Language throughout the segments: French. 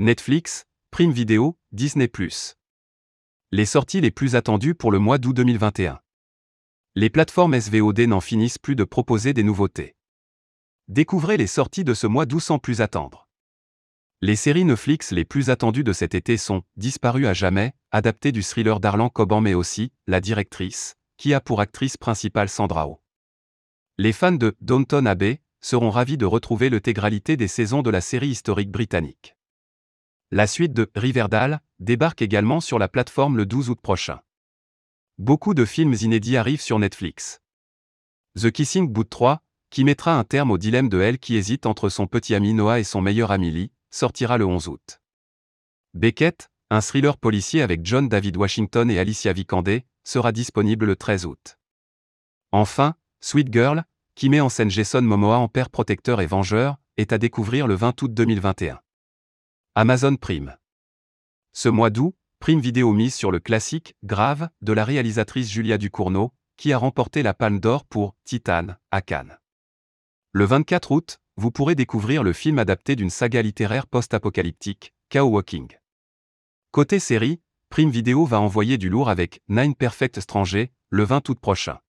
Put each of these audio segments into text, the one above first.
Netflix, Prime Video, Disney+. Les sorties les plus attendues pour le mois d'août 2021. Les plateformes SVOD n'en finissent plus de proposer des nouveautés. Découvrez les sorties de ce mois d'août sans plus attendre. Les séries Netflix les plus attendues de cet été sont Disparu à jamais, adapté du thriller d'Arlan Coban mais aussi La directrice, qui a pour actrice principale Sandra Oh. Les fans de Downton Abbey seront ravis de retrouver l'intégralité des saisons de la série historique britannique. La suite de Riverdale débarque également sur la plateforme le 12 août prochain. Beaucoup de films inédits arrivent sur Netflix. The Kissing Booth 3, qui mettra un terme au dilemme de elle qui hésite entre son petit ami Noah et son meilleur ami Lee, sortira le 11 août. Beckett, un thriller policier avec John David Washington et Alicia Vikander, sera disponible le 13 août. Enfin, Sweet Girl, qui met en scène Jason Momoa en père protecteur et vengeur, est à découvrir le 20 août 2021. Amazon Prime. Ce mois d'août, Prime Vidéo mise sur le classique Grave de la réalisatrice Julia Ducournau, qui a remporté la Palme d'Or pour Titane à Cannes. Le 24 août, vous pourrez découvrir le film adapté d'une saga littéraire post-apocalyptique, Cow Walking. Côté série, Prime Video va envoyer du lourd avec Nine Perfect Strangers, le 20 août prochain.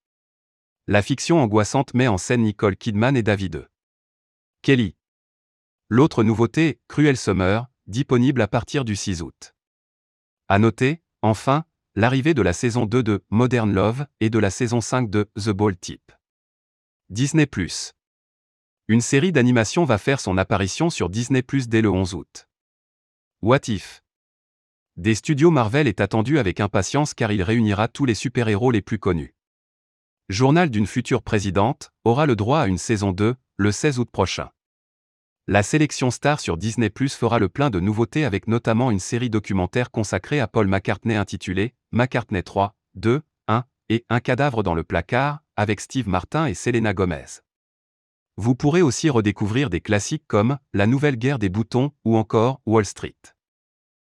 La fiction angoissante met en scène Nicole Kidman et David Kelly. L'autre nouveauté, Cruel Summer, disponible à partir du 6 août. À noter, enfin, l'arrivée de la saison 2 de Modern Love et de la saison 5 de The Ball Tip. Disney+. Une série d'animation va faire son apparition sur Disney+, dès le 11 août. What If? Des studios Marvel est attendu avec impatience car il réunira tous les super-héros les plus connus. Journal d'une future présidente aura le droit à une saison 2, le 16 août prochain. La sélection star sur Disney Plus fera le plein de nouveautés avec notamment une série documentaire consacrée à Paul McCartney intitulée McCartney 3, 2, 1 et Un cadavre dans le placard avec Steve Martin et Selena Gomez. Vous pourrez aussi redécouvrir des classiques comme La nouvelle guerre des boutons ou encore Wall Street.